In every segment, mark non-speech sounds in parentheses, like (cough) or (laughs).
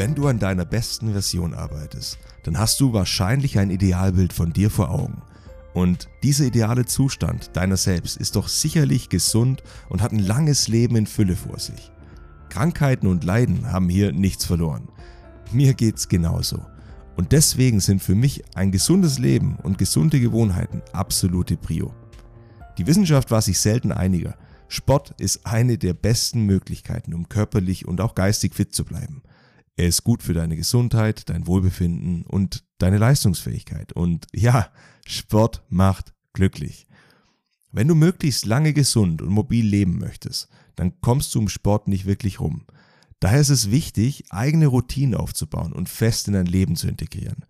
Wenn du an deiner besten Version arbeitest, dann hast du wahrscheinlich ein Idealbild von dir vor Augen. Und dieser ideale Zustand deiner selbst ist doch sicherlich gesund und hat ein langes Leben in Fülle vor sich. Krankheiten und Leiden haben hier nichts verloren. Mir geht's genauso. Und deswegen sind für mich ein gesundes Leben und gesunde Gewohnheiten absolute Prio. Die Wissenschaft war sich selten einiger. Sport ist eine der besten Möglichkeiten, um körperlich und auch geistig fit zu bleiben. Er ist gut für deine Gesundheit, dein Wohlbefinden und deine Leistungsfähigkeit. Und ja, Sport macht glücklich. Wenn du möglichst lange gesund und mobil leben möchtest, dann kommst du um Sport nicht wirklich rum. Daher ist es wichtig, eigene Routinen aufzubauen und fest in dein Leben zu integrieren.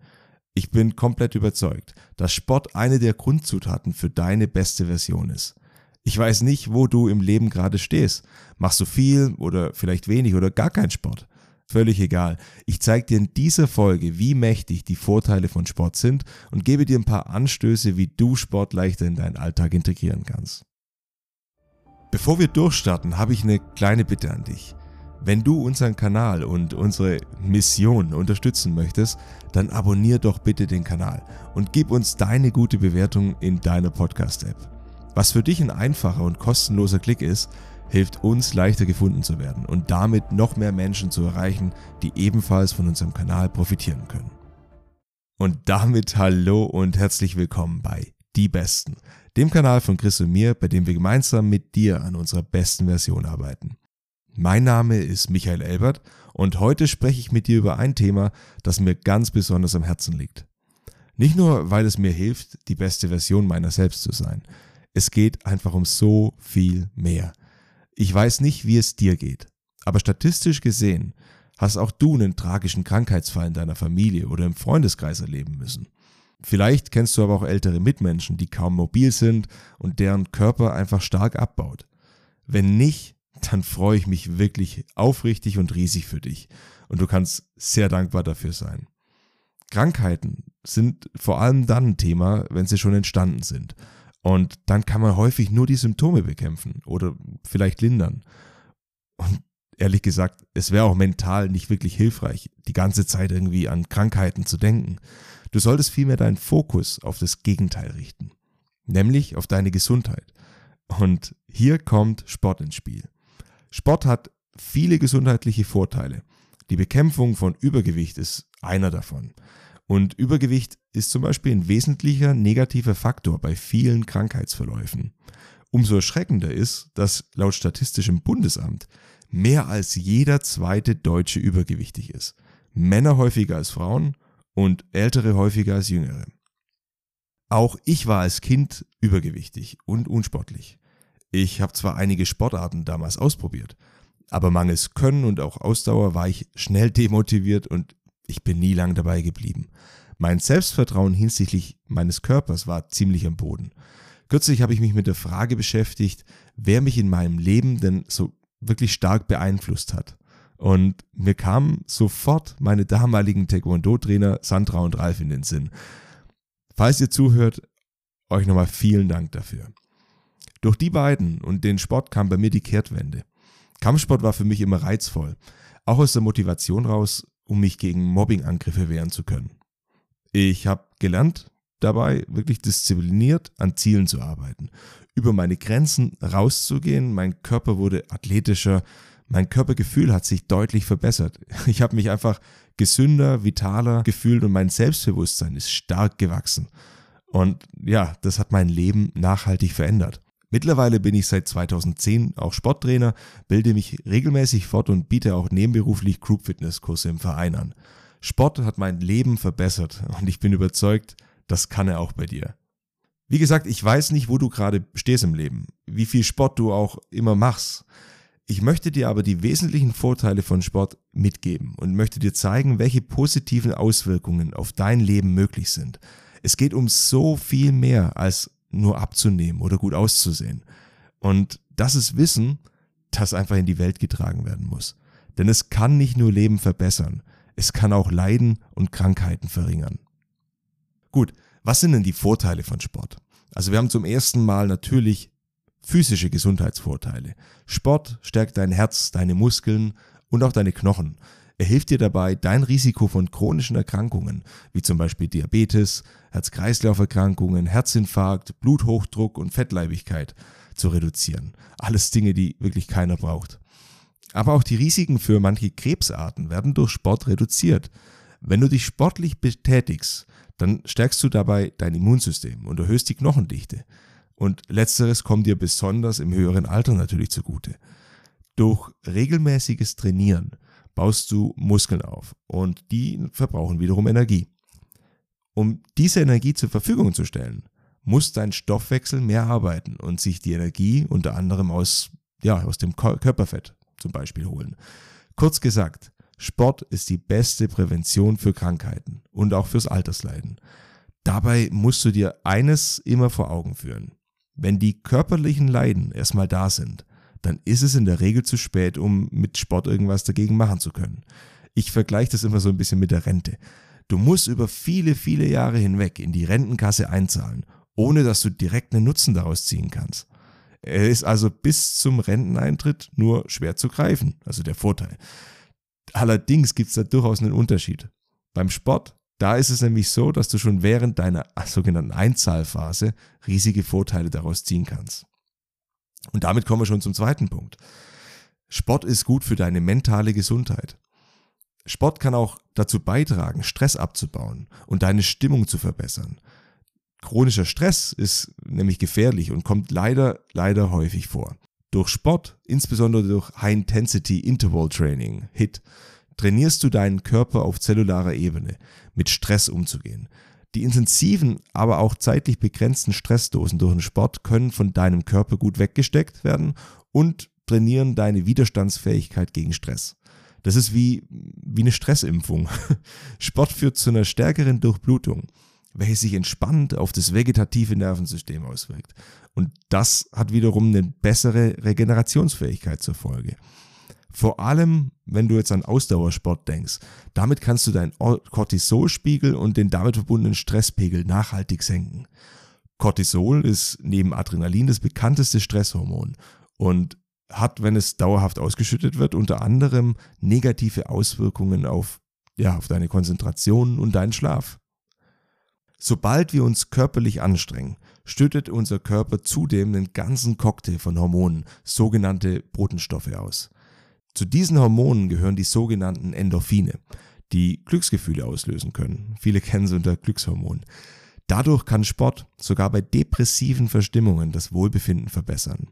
Ich bin komplett überzeugt, dass Sport eine der Grundzutaten für deine beste Version ist. Ich weiß nicht, wo du im Leben gerade stehst. Machst du viel oder vielleicht wenig oder gar keinen Sport? Völlig egal. Ich zeige dir in dieser Folge, wie mächtig die Vorteile von Sport sind und gebe dir ein paar Anstöße, wie du Sport leichter in deinen Alltag integrieren kannst. Bevor wir durchstarten, habe ich eine kleine Bitte an dich. Wenn du unseren Kanal und unsere Mission unterstützen möchtest, dann abonnier doch bitte den Kanal und gib uns deine gute Bewertung in deiner Podcast-App. Was für dich ein einfacher und kostenloser Klick ist, hilft uns leichter gefunden zu werden und damit noch mehr Menschen zu erreichen, die ebenfalls von unserem Kanal profitieren können. Und damit hallo und herzlich willkommen bei Die Besten, dem Kanal von Chris und mir, bei dem wir gemeinsam mit dir an unserer besten Version arbeiten. Mein Name ist Michael Elbert und heute spreche ich mit dir über ein Thema, das mir ganz besonders am Herzen liegt. Nicht nur, weil es mir hilft, die beste Version meiner selbst zu sein. Es geht einfach um so viel mehr. Ich weiß nicht, wie es dir geht, aber statistisch gesehen hast auch du einen tragischen Krankheitsfall in deiner Familie oder im Freundeskreis erleben müssen. Vielleicht kennst du aber auch ältere Mitmenschen, die kaum mobil sind und deren Körper einfach stark abbaut. Wenn nicht, dann freue ich mich wirklich aufrichtig und riesig für dich und du kannst sehr dankbar dafür sein. Krankheiten sind vor allem dann ein Thema, wenn sie schon entstanden sind und dann kann man häufig nur die Symptome bekämpfen oder vielleicht lindern. Und ehrlich gesagt, es wäre auch mental nicht wirklich hilfreich, die ganze Zeit irgendwie an Krankheiten zu denken. Du solltest vielmehr deinen Fokus auf das Gegenteil richten, nämlich auf deine Gesundheit. Und hier kommt Sport ins Spiel. Sport hat viele gesundheitliche Vorteile. Die Bekämpfung von Übergewicht ist einer davon. Und Übergewicht ist zum Beispiel ein wesentlicher negativer Faktor bei vielen Krankheitsverläufen. Umso erschreckender ist, dass laut Statistischem Bundesamt mehr als jeder zweite Deutsche übergewichtig ist. Männer häufiger als Frauen und Ältere häufiger als Jüngere. Auch ich war als Kind übergewichtig und unsportlich. Ich habe zwar einige Sportarten damals ausprobiert, aber mangels Können und auch Ausdauer war ich schnell demotiviert und ich bin nie lang dabei geblieben. Mein Selbstvertrauen hinsichtlich meines Körpers war ziemlich am Boden. Kürzlich habe ich mich mit der Frage beschäftigt, wer mich in meinem Leben denn so wirklich stark beeinflusst hat. Und mir kamen sofort meine damaligen Taekwondo-Trainer Sandra und Ralf in den Sinn. Falls ihr zuhört, euch nochmal vielen Dank dafür. Durch die beiden und den Sport kam bei mir die Kehrtwende. Kampfsport war für mich immer reizvoll. Auch aus der Motivation raus, um mich gegen Mobbingangriffe wehren zu können. Ich habe gelernt, dabei wirklich diszipliniert an Zielen zu arbeiten, über meine Grenzen rauszugehen. Mein Körper wurde athletischer, mein Körpergefühl hat sich deutlich verbessert. (laughs) Ich habe mich einfach gesünder, vitaler gefühlt und mein Selbstbewusstsein ist stark gewachsen. Und ja, das hat mein Leben nachhaltig verändert. Mittlerweile bin ich seit 2010 auch Sporttrainer, bilde mich regelmäßig fort und biete auch nebenberuflich Group Fitness Kurse im Verein an. Sport hat mein Leben verbessert und ich bin überzeugt, das kann er auch bei dir. Wie gesagt, ich weiß nicht, wo du gerade stehst im Leben, wie viel Sport du auch immer machst. Ich möchte dir aber die wesentlichen Vorteile von Sport mitgeben und möchte dir zeigen, welche positiven Auswirkungen auf dein Leben möglich sind. Es geht um so viel mehr als nur abzunehmen oder gut auszusehen. Und das ist Wissen, das einfach in die Welt getragen werden muss. Denn es kann nicht nur Leben verbessern, es kann auch Leiden und Krankheiten verringern. Gut, was sind denn die Vorteile von Sport? Also wir haben zum ersten Mal natürlich physische Gesundheitsvorteile. Sport stärkt dein Herz, deine Muskeln und auch deine Knochen. Er hilft dir dabei, dein Risiko von chronischen Erkrankungen, wie zum Beispiel Diabetes, Herz-Kreislauf-Erkrankungen, Herzinfarkt, Bluthochdruck und Fettleibigkeit zu reduzieren. Alles Dinge, die wirklich keiner braucht. Aber auch die Risiken für manche Krebsarten werden durch Sport reduziert. Wenn du dich sportlich betätigst, dann stärkst du dabei dein Immunsystem und erhöhst die Knochendichte. Und letzteres kommt dir besonders im höheren Alter natürlich zugute. Durch regelmäßiges Trainieren baust du Muskeln auf und die verbrauchen wiederum Energie. Um diese Energie zur Verfügung zu stellen, muss dein Stoffwechsel mehr arbeiten und sich die Energie unter anderem aus, ja, aus dem Körperfett zum Beispiel holen. Kurz gesagt, Sport ist die beste Prävention für Krankheiten und auch fürs Altersleiden. Dabei musst du dir eines immer vor Augen führen. Wenn die körperlichen Leiden erstmal da sind, dann ist es in der Regel zu spät, um mit Sport irgendwas dagegen machen zu können. Ich vergleiche das immer so ein bisschen mit der Rente. Du musst über viele, viele Jahre hinweg in die Rentenkasse einzahlen, ohne dass du direkt einen Nutzen daraus ziehen kannst. Er ist also bis zum Renteneintritt nur schwer zu greifen, also der Vorteil. Allerdings gibt es da durchaus einen Unterschied. Beim Sport, da ist es nämlich so, dass du schon während deiner sogenannten Einzahlphase riesige Vorteile daraus ziehen kannst. Und damit kommen wir schon zum zweiten Punkt. Sport ist gut für deine mentale Gesundheit. Sport kann auch dazu beitragen, Stress abzubauen und deine Stimmung zu verbessern. Chronischer Stress ist nämlich gefährlich und kommt leider, leider häufig vor. Durch Sport, insbesondere durch High Intensity Interval Training, HIT, trainierst du deinen Körper auf zellularer Ebene, mit Stress umzugehen. Die intensiven, aber auch zeitlich begrenzten Stressdosen durch den Sport können von deinem Körper gut weggesteckt werden und trainieren deine Widerstandsfähigkeit gegen Stress. Das ist wie, wie eine Stressimpfung. (laughs) Sport führt zu einer stärkeren Durchblutung, welche sich entspannt auf das vegetative Nervensystem auswirkt. Und das hat wiederum eine bessere Regenerationsfähigkeit zur Folge. Vor allem, wenn du jetzt an Ausdauersport denkst. Damit kannst du deinen Cortisolspiegel und den damit verbundenen Stresspegel nachhaltig senken. Cortisol ist neben Adrenalin das bekannteste Stresshormon und hat, wenn es dauerhaft ausgeschüttet wird, unter anderem negative Auswirkungen auf, ja, auf deine Konzentration und deinen Schlaf. Sobald wir uns körperlich anstrengen, schüttet unser Körper zudem einen ganzen Cocktail von Hormonen, sogenannte Botenstoffe aus. Zu diesen Hormonen gehören die sogenannten Endorphine, die Glücksgefühle auslösen können. Viele kennen sie unter Glückshormon. Dadurch kann Sport sogar bei depressiven Verstimmungen das Wohlbefinden verbessern.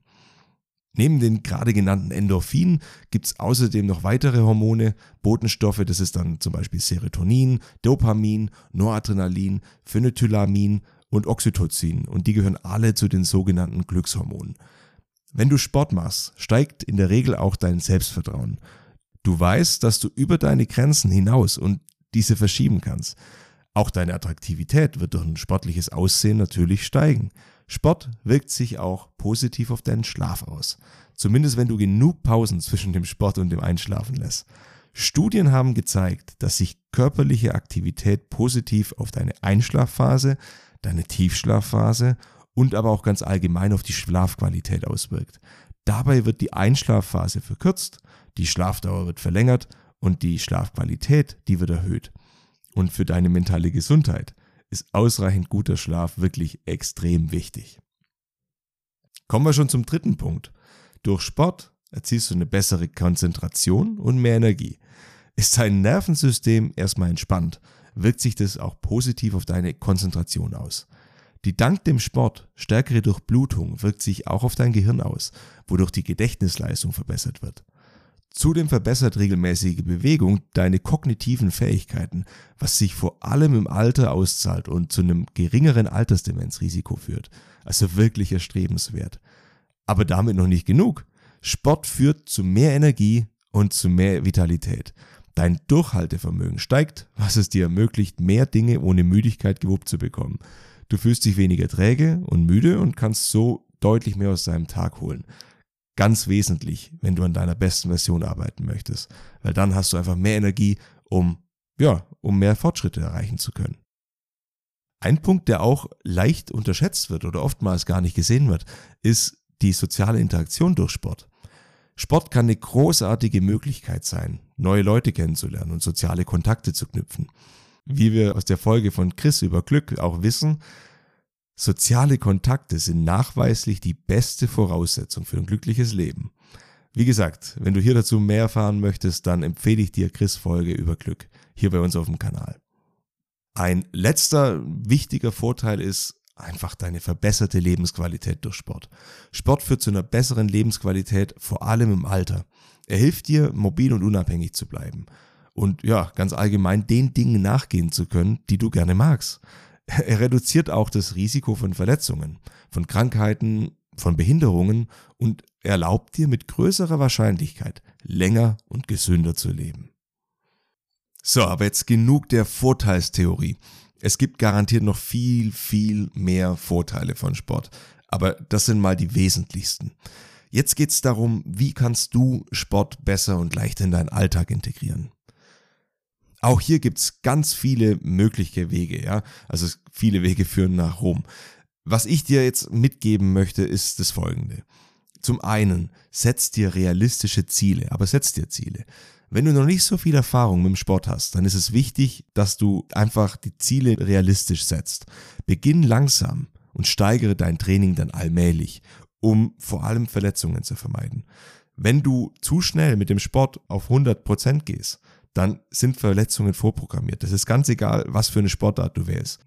Neben den gerade genannten Endorphinen gibt es außerdem noch weitere Hormone, Botenstoffe, das ist dann zum Beispiel Serotonin, Dopamin, Noradrenalin, Phenethylamin und Oxytocin und die gehören alle zu den sogenannten Glückshormonen. Wenn du Sport machst, steigt in der Regel auch dein Selbstvertrauen. Du weißt, dass du über deine Grenzen hinaus und diese verschieben kannst. Auch deine Attraktivität wird durch ein sportliches Aussehen natürlich steigen. Sport wirkt sich auch positiv auf deinen Schlaf aus. Zumindest wenn du genug Pausen zwischen dem Sport und dem Einschlafen lässt. Studien haben gezeigt, dass sich körperliche Aktivität positiv auf deine Einschlafphase, deine Tiefschlafphase und aber auch ganz allgemein auf die Schlafqualität auswirkt. Dabei wird die Einschlafphase verkürzt, die Schlafdauer wird verlängert und die Schlafqualität, die wird erhöht. Und für deine mentale Gesundheit ist ausreichend guter Schlaf wirklich extrem wichtig. Kommen wir schon zum dritten Punkt. Durch Sport erzielst du eine bessere Konzentration und mehr Energie. Ist dein Nervensystem erstmal entspannt, wirkt sich das auch positiv auf deine Konzentration aus. Die dank dem Sport stärkere Durchblutung wirkt sich auch auf dein Gehirn aus, wodurch die Gedächtnisleistung verbessert wird. Zudem verbessert regelmäßige Bewegung deine kognitiven Fähigkeiten, was sich vor allem im Alter auszahlt und zu einem geringeren Altersdemenzrisiko führt. Also wirklich erstrebenswert. Aber damit noch nicht genug. Sport führt zu mehr Energie und zu mehr Vitalität. Dein Durchhaltevermögen steigt, was es dir ermöglicht, mehr Dinge ohne Müdigkeit gewuppt zu bekommen. Du fühlst dich weniger träge und müde und kannst so deutlich mehr aus deinem Tag holen. Ganz wesentlich, wenn du an deiner besten Version arbeiten möchtest, weil dann hast du einfach mehr Energie, um ja, um mehr Fortschritte erreichen zu können. Ein Punkt, der auch leicht unterschätzt wird oder oftmals gar nicht gesehen wird, ist die soziale Interaktion durch Sport. Sport kann eine großartige Möglichkeit sein, neue Leute kennenzulernen und soziale Kontakte zu knüpfen. Wie wir aus der Folge von Chris über Glück auch wissen, soziale Kontakte sind nachweislich die beste Voraussetzung für ein glückliches Leben. Wie gesagt, wenn du hier dazu mehr erfahren möchtest, dann empfehle ich dir Chris Folge über Glück hier bei uns auf dem Kanal. Ein letzter wichtiger Vorteil ist, einfach deine verbesserte Lebensqualität durch Sport. Sport führt zu einer besseren Lebensqualität, vor allem im Alter. Er hilft dir, mobil und unabhängig zu bleiben. Und ja, ganz allgemein den Dingen nachgehen zu können, die du gerne magst. Er reduziert auch das Risiko von Verletzungen, von Krankheiten, von Behinderungen und erlaubt dir mit größerer Wahrscheinlichkeit länger und gesünder zu leben. So, aber jetzt genug der Vorteilstheorie. Es gibt garantiert noch viel, viel mehr Vorteile von Sport. Aber das sind mal die wesentlichsten. Jetzt geht es darum, wie kannst du Sport besser und leichter in deinen Alltag integrieren. Auch hier gibt es ganz viele mögliche Wege, ja. Also viele Wege führen nach Rom. Was ich dir jetzt mitgeben möchte, ist das folgende. Zum einen, setz dir realistische Ziele, aber setz dir Ziele. Wenn du noch nicht so viel Erfahrung mit dem Sport hast, dann ist es wichtig, dass du einfach die Ziele realistisch setzt. Beginn langsam und steigere dein Training dann allmählich, um vor allem Verletzungen zu vermeiden. Wenn du zu schnell mit dem Sport auf 100% gehst, dann sind Verletzungen vorprogrammiert. Das ist ganz egal, was für eine Sportart du wählst.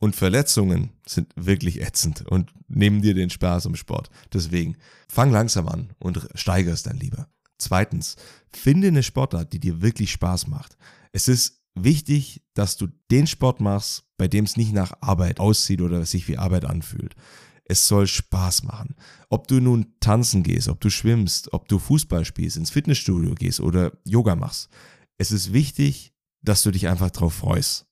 Und Verletzungen sind wirklich ätzend und nehmen dir den Spaß am Sport. Deswegen fang langsam an und steigere es dann lieber. Zweitens, finde eine Sportart, die dir wirklich Spaß macht. Es ist wichtig, dass du den Sport machst, bei dem es nicht nach Arbeit aussieht oder sich wie Arbeit anfühlt. Es soll Spaß machen. Ob du nun tanzen gehst, ob du schwimmst, ob du Fußball spielst, ins Fitnessstudio gehst oder Yoga machst. Es ist wichtig, dass du dich einfach drauf freust.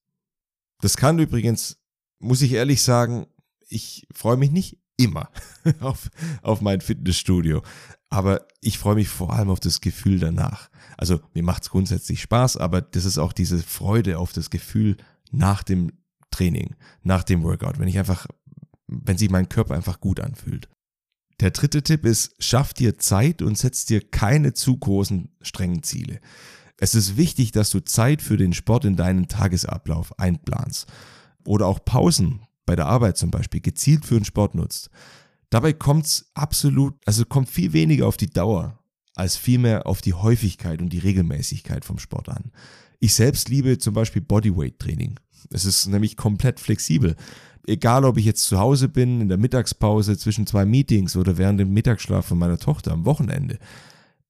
Das kann übrigens, muss ich ehrlich sagen, ich freue mich nicht immer (laughs) auf, auf mein Fitnessstudio. Aber ich freue mich vor allem auf das Gefühl danach. Also mir macht es grundsätzlich Spaß, aber das ist auch diese Freude auf das Gefühl nach dem Training, nach dem Workout, wenn ich einfach, wenn sich mein Körper einfach gut anfühlt. Der dritte Tipp ist, schaff dir Zeit und setz dir keine zu großen, strengen Ziele. Es ist wichtig, dass du Zeit für den Sport in deinen Tagesablauf einplanst. Oder auch Pausen bei der Arbeit zum Beispiel gezielt für den Sport nutzt. Dabei kommt es absolut, also kommt viel weniger auf die Dauer als vielmehr auf die Häufigkeit und die Regelmäßigkeit vom Sport an. Ich selbst liebe zum Beispiel Bodyweight-Training. Es ist nämlich komplett flexibel. Egal, ob ich jetzt zu Hause bin, in der Mittagspause zwischen zwei Meetings oder während dem Mittagsschlaf von meiner Tochter am Wochenende.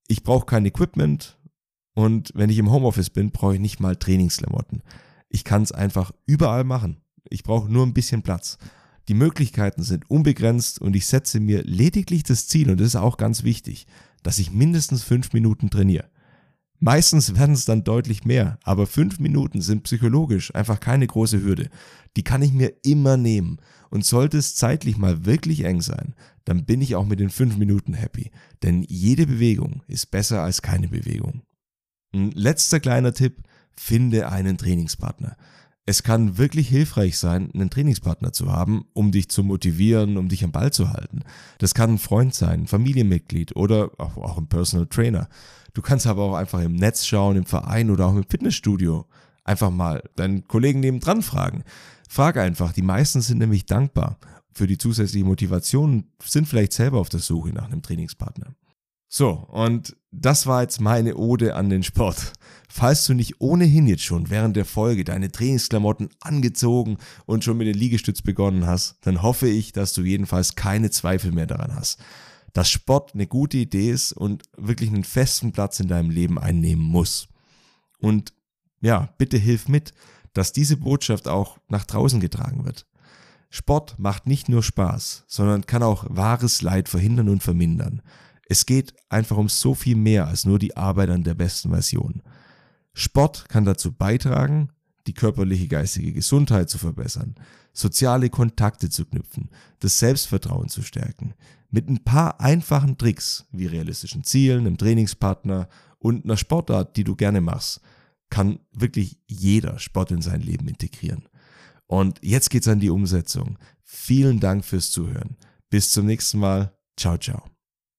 Ich brauche kein Equipment und wenn ich im Homeoffice bin, brauche ich nicht mal Trainingsklamotten. Ich kann es einfach überall machen. Ich brauche nur ein bisschen Platz. Die Möglichkeiten sind unbegrenzt und ich setze mir lediglich das Ziel, und das ist auch ganz wichtig, dass ich mindestens fünf Minuten trainiere. Meistens werden es dann deutlich mehr, aber fünf Minuten sind psychologisch einfach keine große Hürde. Die kann ich mir immer nehmen. Und sollte es zeitlich mal wirklich eng sein, dann bin ich auch mit den fünf Minuten happy. Denn jede Bewegung ist besser als keine Bewegung. Ein letzter kleiner Tipp, finde einen Trainingspartner. Es kann wirklich hilfreich sein, einen Trainingspartner zu haben, um dich zu motivieren, um dich am Ball zu halten. Das kann ein Freund sein, ein Familienmitglied oder auch ein Personal Trainer. Du kannst aber auch einfach im Netz schauen, im Verein oder auch im Fitnessstudio. Einfach mal deinen Kollegen nebendran fragen. Frag einfach, die meisten sind nämlich dankbar für die zusätzliche Motivation und sind vielleicht selber auf der Suche nach einem Trainingspartner. So, und das war jetzt meine Ode an den Sport. Falls du nicht ohnehin jetzt schon während der Folge deine Trainingsklamotten angezogen und schon mit dem Liegestütz begonnen hast, dann hoffe ich, dass du jedenfalls keine Zweifel mehr daran hast, dass Sport eine gute Idee ist und wirklich einen festen Platz in deinem Leben einnehmen muss. Und ja, bitte hilf mit, dass diese Botschaft auch nach draußen getragen wird. Sport macht nicht nur Spaß, sondern kann auch wahres Leid verhindern und vermindern. Es geht einfach um so viel mehr als nur die Arbeit an der besten Version. Sport kann dazu beitragen, die körperliche geistige Gesundheit zu verbessern, soziale Kontakte zu knüpfen, das Selbstvertrauen zu stärken. Mit ein paar einfachen Tricks wie realistischen Zielen, einem Trainingspartner und einer Sportart, die du gerne machst, kann wirklich jeder Sport in sein Leben integrieren. Und jetzt geht's an die Umsetzung. Vielen Dank fürs Zuhören. Bis zum nächsten Mal. Ciao, ciao.